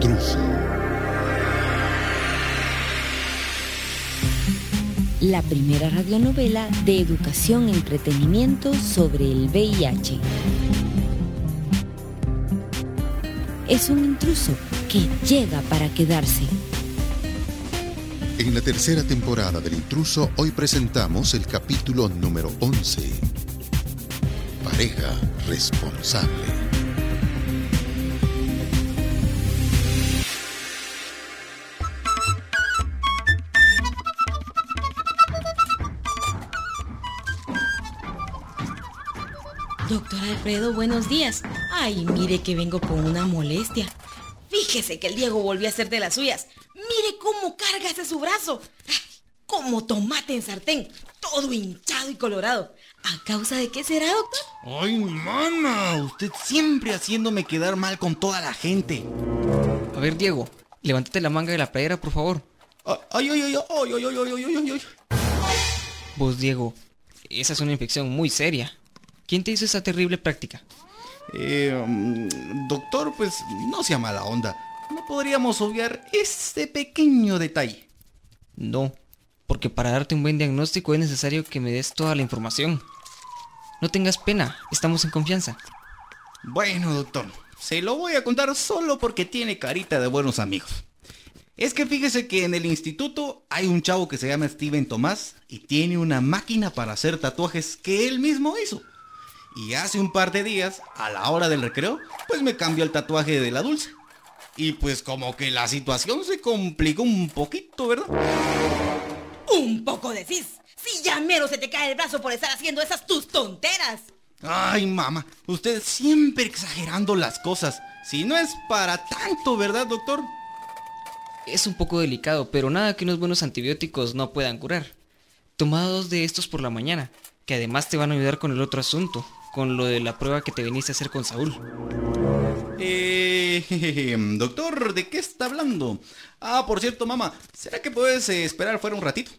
intruso. La primera radionovela de educación y entretenimiento sobre el VIH. Es un intruso que llega para quedarse. En la tercera temporada del intruso, hoy presentamos el capítulo número 11. Pareja responsable. Doctor Alfredo, buenos días. Ay, mire que vengo con una molestia. Fíjese que el Diego volvió a hacer de las suyas. Mire cómo carga ese su brazo. Ay, como tomate en sartén. Todo hinchado y colorado. ¿A causa de qué será, doctor? Ay, mamá, usted siempre haciéndome quedar mal con toda la gente. A ver, Diego, levántate la manga de la playera, por favor. Ay, ay, ay, ay, ay, ay, ay, ay, ay, ay. Vos, Diego, esa es una infección muy seria. ¿Quién te hizo esa terrible práctica? Eh, mm, doctor, pues no sea mala onda. No podríamos obviar este pequeño detalle. No, porque para darte un buen diagnóstico es necesario que me des toda la información. No tengas pena, estamos en confianza. Bueno, doctor, se lo voy a contar solo porque tiene carita de buenos amigos. Es que fíjese que en el instituto hay un chavo que se llama Steven Tomás y tiene una máquina para hacer tatuajes que él mismo hizo. Y hace un par de días, a la hora del recreo, pues me cambió el tatuaje de la dulce. Y pues como que la situación se complicó un poquito, ¿verdad? Un poco decís. Si ya mero se te cae el brazo por estar haciendo esas tus tonteras. Ay, mamá, usted siempre exagerando las cosas. Si no es para tanto, ¿verdad, doctor? Es un poco delicado, pero nada que unos buenos antibióticos no puedan curar. Toma dos de estos por la mañana, que además te van a ayudar con el otro asunto, con lo de la prueba que te viniste a hacer con Saúl. Eh, doctor, ¿de qué está hablando? Ah, por cierto, mamá, ¿será que puedes eh, esperar fuera un ratito?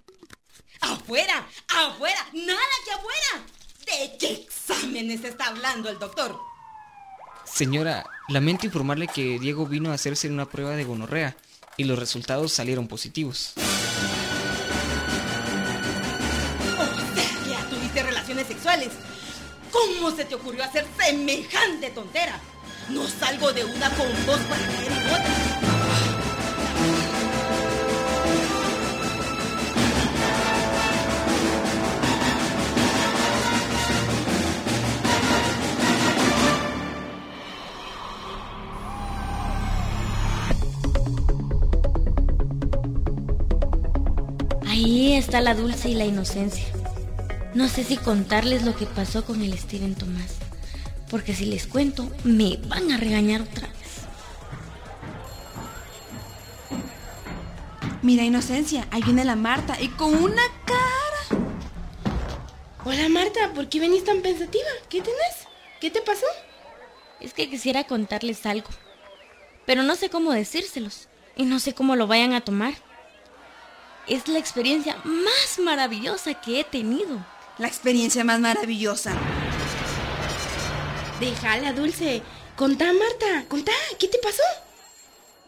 ¡Afuera! ¡Afuera! ¡Nada que afuera! ¿De qué exámenes está hablando el doctor? Señora, lamento informarle que Diego vino a hacerse una prueba de gonorrea y los resultados salieron positivos. O sea, que ya tuviste relaciones sexuales. ¿Cómo se te ocurrió hacer semejante tontera? No salgo de una con dos para caer en otra. Ahí está la dulce y la inocencia. No sé si contarles lo que pasó con el Steven Tomás, porque si les cuento me van a regañar otra vez. Mira, Inocencia, ahí viene la Marta y con una cara. Hola Marta, ¿por qué venís tan pensativa? ¿Qué tenés? ¿Qué te pasó? Es que quisiera contarles algo, pero no sé cómo decírselos y no sé cómo lo vayan a tomar. Es la experiencia más maravillosa que he tenido. La experiencia más maravillosa. Déjala, Dulce. Contá, Marta, contá, ¿qué te pasó?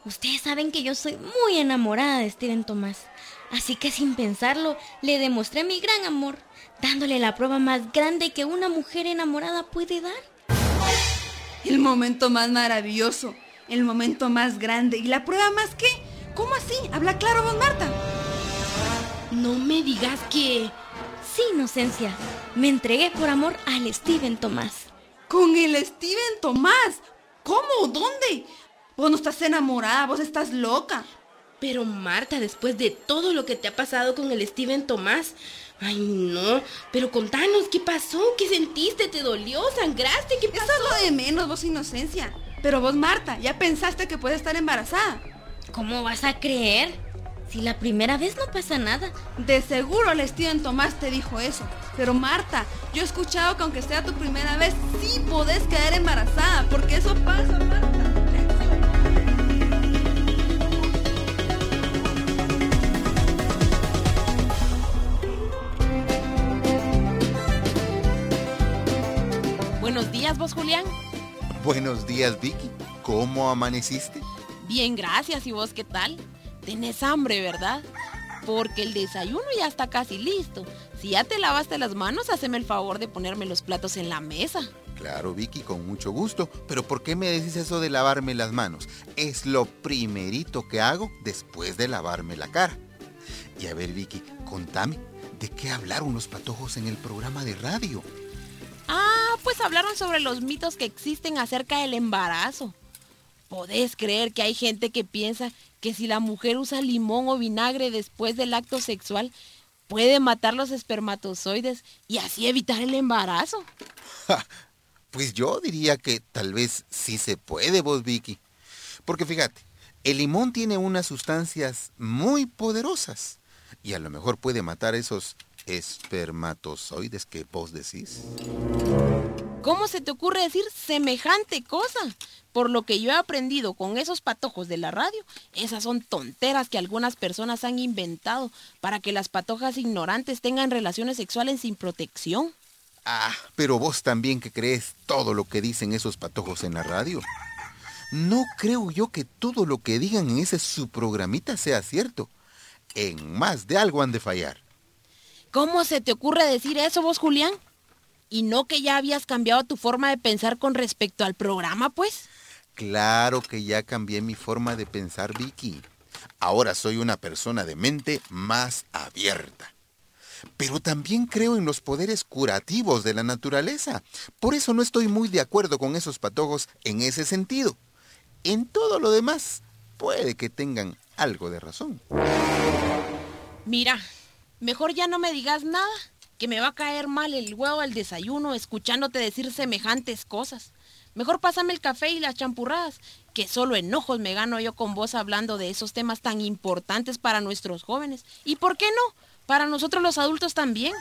Ustedes saben que yo soy muy enamorada de Steven Tomás, así que sin pensarlo le demostré mi gran amor, dándole la prueba más grande que una mujer enamorada puede dar. El momento más maravilloso, el momento más grande y la prueba más qué. ¿Cómo así? Habla claro vos, Marta. No me digas que... Inocencia, me entregué por amor al Steven Tomás. Con el Steven Tomás. ¿Cómo? ¿Dónde? Vos no estás enamorada, vos estás loca. Pero Marta, después de todo lo que te ha pasado con el Steven Tomás... Ay, no. Pero contanos, ¿qué pasó? ¿Qué sentiste? ¿Te dolió? ¿Sangraste? ¿Qué pasó? Eso es lo de menos, vos inocencia. Pero vos, Marta, ya pensaste que puedes estar embarazada. ¿Cómo vas a creer? Si la primera vez no pasa nada. De seguro el Steven Tomás te dijo eso. Pero Marta, yo he escuchado que aunque sea tu primera vez, sí podés quedar embarazada. Porque eso pasa, Marta. Buenos días, vos, Julián. Buenos días, Vicky. ¿Cómo amaneciste? Bien, gracias. ¿Y vos qué tal? Tenés hambre, ¿verdad? Porque el desayuno ya está casi listo. Si ya te lavaste las manos, haceme el favor de ponerme los platos en la mesa. Claro, Vicky, con mucho gusto. Pero ¿por qué me decís eso de lavarme las manos? Es lo primerito que hago después de lavarme la cara. Y a ver, Vicky, contame, ¿de qué hablaron los patojos en el programa de radio? Ah, pues hablaron sobre los mitos que existen acerca del embarazo. ¿Podés creer que hay gente que piensa que si la mujer usa limón o vinagre después del acto sexual, puede matar los espermatozoides y así evitar el embarazo? Pues yo diría que tal vez sí se puede, vos, Vicky. Porque fíjate, el limón tiene unas sustancias muy poderosas y a lo mejor puede matar esos espermatozoides que vos decís. ¿Cómo se te ocurre decir semejante cosa? Por lo que yo he aprendido con esos patojos de la radio, esas son tonteras que algunas personas han inventado para que las patojas ignorantes tengan relaciones sexuales sin protección. Ah, pero vos también que crees todo lo que dicen esos patojos en la radio. No creo yo que todo lo que digan en ese su programita sea cierto. En más de algo han de fallar. ¿Cómo se te ocurre decir eso vos, Julián? ¿Y no que ya habías cambiado tu forma de pensar con respecto al programa, pues? Claro que ya cambié mi forma de pensar, Vicky. Ahora soy una persona de mente más abierta pero también creo en los poderes curativos de la naturaleza. Por eso no estoy muy de acuerdo con esos patojos en ese sentido. En todo lo demás, puede que tengan algo de razón. Mira, mejor ya no me digas nada, que me va a caer mal el huevo al desayuno escuchándote decir semejantes cosas. Mejor pásame el café y las champurradas, que solo enojos me gano yo con vos hablando de esos temas tan importantes para nuestros jóvenes. ¿Y por qué no? Para nosotros los adultos también.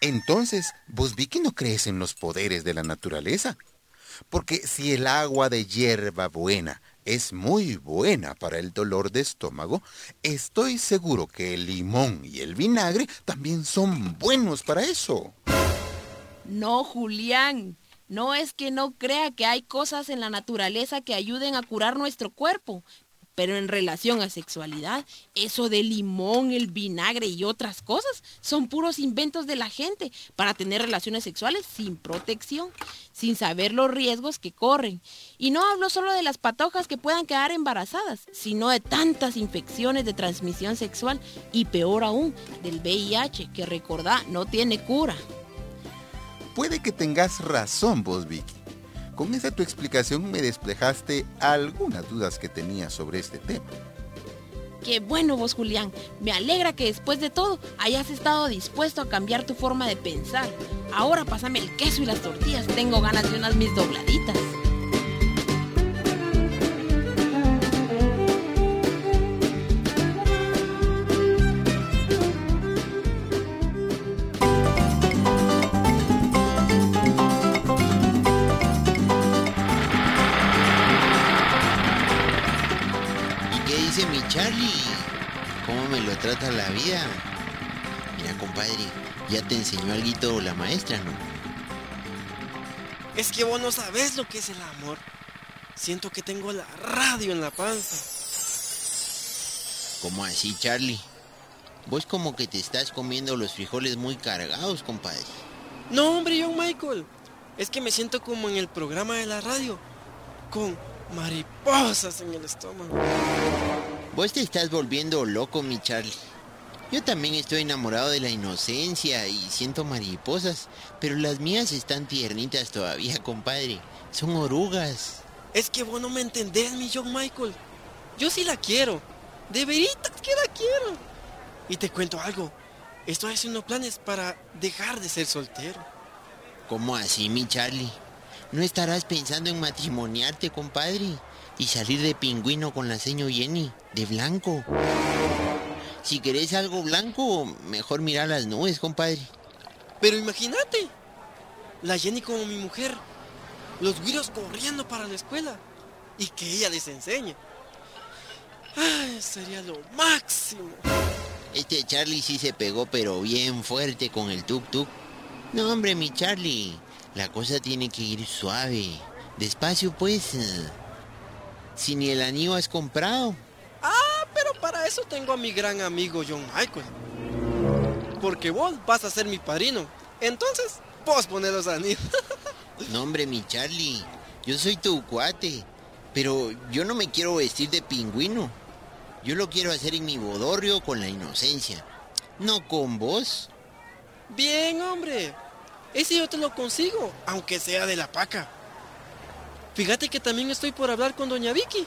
Entonces, vos vi que no crees en los poderes de la naturaleza. Porque si el agua de hierba buena es muy buena para el dolor de estómago, estoy seguro que el limón y el vinagre también son buenos para eso. No, Julián. No es que no crea que hay cosas en la naturaleza que ayuden a curar nuestro cuerpo, pero en relación a sexualidad, eso de limón, el vinagre y otras cosas son puros inventos de la gente para tener relaciones sexuales sin protección, sin saber los riesgos que corren. Y no hablo solo de las patojas que puedan quedar embarazadas, sino de tantas infecciones de transmisión sexual y peor aún, del VIH, que recordá no tiene cura. Puede que tengas razón vos, Vicky con esa tu explicación me despejaste algunas dudas que tenía sobre este tema. Qué bueno vos, Julián. Me alegra que después de todo hayas estado dispuesto a cambiar tu forma de pensar. Ahora pásame el queso y las tortillas. Tengo ganas de unas mis dobladitas. Trata la vida. Mira, compadre, ya te enseñó algo la maestra, ¿no? Es que vos no sabes lo que es el amor. Siento que tengo la radio en la panza. ¿Cómo así, Charlie? Vos como que te estás comiendo los frijoles muy cargados, compadre. No, hombre, John Michael. Es que me siento como en el programa de la radio. Con mariposas en el estómago. Vos te estás volviendo loco, mi Charlie. Yo también estoy enamorado de la inocencia y siento mariposas, pero las mías están tiernitas todavía, compadre. Son orugas. Es que vos no me entendés, mi John Michael. Yo sí la quiero. De veritas que la quiero. Y te cuento algo. Estoy haciendo planes para dejar de ser soltero. ¿Cómo así, mi Charlie? ¿No estarás pensando en matrimoniarte, compadre? Y salir de pingüino con la seño Jenny, de blanco. Si querés algo blanco, mejor mirar las nubes, compadre. Pero imagínate, la Jenny como mi mujer, los güiros corriendo para la escuela y que ella les enseñe. Ay, sería lo máximo. Este Charlie sí se pegó, pero bien fuerte con el tuk-tuk. No, hombre, mi Charlie, la cosa tiene que ir suave. Despacio, pues. Si ni el anillo has comprado. Ah, pero para eso tengo a mi gran amigo John Michael. Porque vos vas a ser mi padrino. Entonces, vos poner los anillos. No, hombre, mi Charlie. Yo soy tu cuate. Pero yo no me quiero vestir de pingüino. Yo lo quiero hacer en mi bodorrio con la inocencia. No con vos. Bien, hombre. Ese yo te lo consigo, aunque sea de la paca. Fíjate que también estoy por hablar con doña Vicky.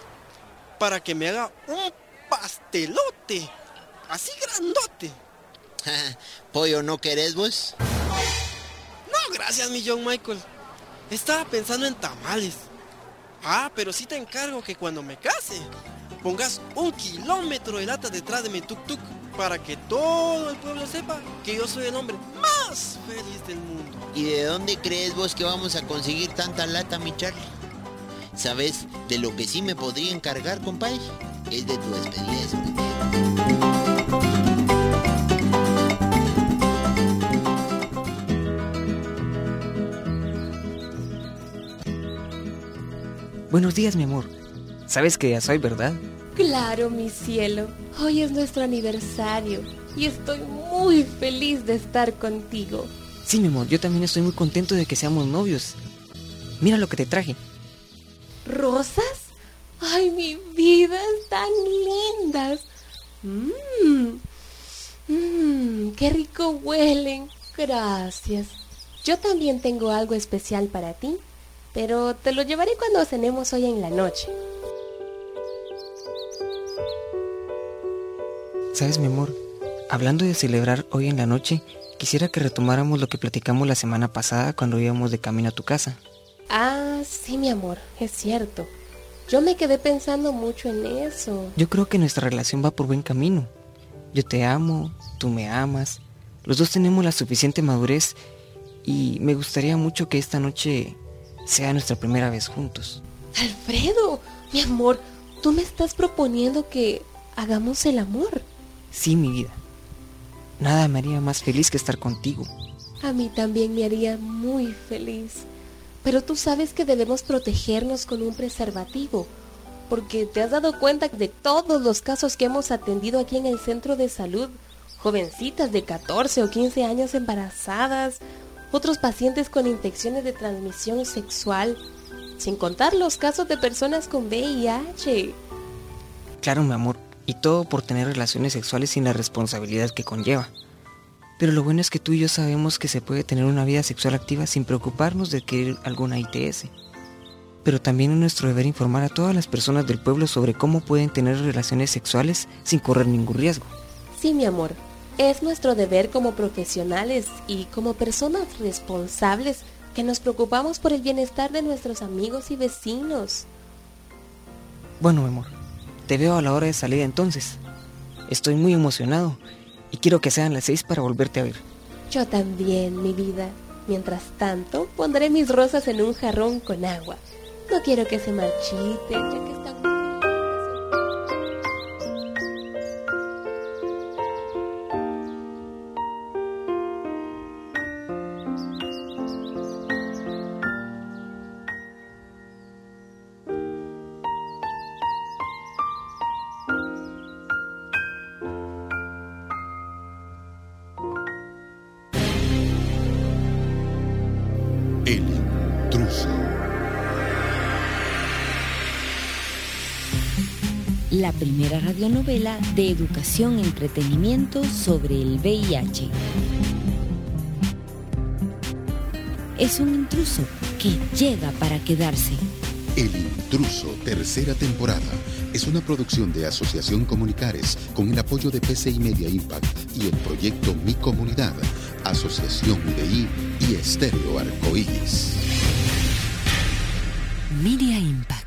Para que me haga un pastelote. Así grandote. Pollo, ¿no querés vos? No, gracias, mi John Michael. Estaba pensando en tamales. Ah, pero sí te encargo que cuando me case, pongas un kilómetro de lata detrás de mi tuk-tuk para que todo el pueblo sepa que yo soy el hombre más feliz del mundo. ¿Y de dónde crees vos que vamos a conseguir tanta lata, mi Charlie? ¿Sabes de lo que sí me podría encargar, compadre? Es de tu despedida de soltero. Buenos días, mi amor. Sabes que ya soy, ¿verdad? Claro, mi cielo. Hoy es nuestro aniversario y estoy muy feliz de estar contigo. Sí, mi amor, yo también estoy muy contento de que seamos novios. Mira lo que te traje. ¿Rosas? Ay, mi vida, están lindas. Mmm, mmm, qué rico huelen. Gracias. Yo también tengo algo especial para ti, pero te lo llevaré cuando cenemos hoy en la noche. ¿Sabes, mi amor? Hablando de celebrar hoy en la noche, quisiera que retomáramos lo que platicamos la semana pasada cuando íbamos de camino a tu casa. Ah, sí, mi amor, es cierto. Yo me quedé pensando mucho en eso. Yo creo que nuestra relación va por buen camino. Yo te amo, tú me amas. Los dos tenemos la suficiente madurez y me gustaría mucho que esta noche sea nuestra primera vez juntos. Alfredo, mi amor, tú me estás proponiendo que hagamos el amor. Sí, mi vida. Nada me haría más feliz que estar contigo. A mí también me haría muy feliz. Pero tú sabes que debemos protegernos con un preservativo, porque te has dado cuenta de todos los casos que hemos atendido aquí en el centro de salud. Jovencitas de 14 o 15 años embarazadas, otros pacientes con infecciones de transmisión sexual, sin contar los casos de personas con VIH. Claro, mi amor, y todo por tener relaciones sexuales sin la responsabilidad que conlleva. Pero lo bueno es que tú y yo sabemos que se puede tener una vida sexual activa sin preocuparnos de adquirir alguna ITS. Pero también es nuestro deber informar a todas las personas del pueblo sobre cómo pueden tener relaciones sexuales sin correr ningún riesgo. Sí, mi amor, es nuestro deber como profesionales y como personas responsables que nos preocupamos por el bienestar de nuestros amigos y vecinos. Bueno, mi amor, te veo a la hora de salir entonces. Estoy muy emocionado y quiero que sean las seis para volverte a ver. Yo también, mi vida. Mientras tanto, pondré mis rosas en un jarrón con agua. No quiero que se marchiten, ya que están... La primera radionovela de educación y entretenimiento sobre el VIH. Es un intruso que llega para quedarse. El intruso, tercera temporada. Es una producción de Asociación Comunicares con el apoyo de PCI Media Impact y el proyecto Mi Comunidad, Asociación UDI y Estéreo Arcoíris. Media Impact.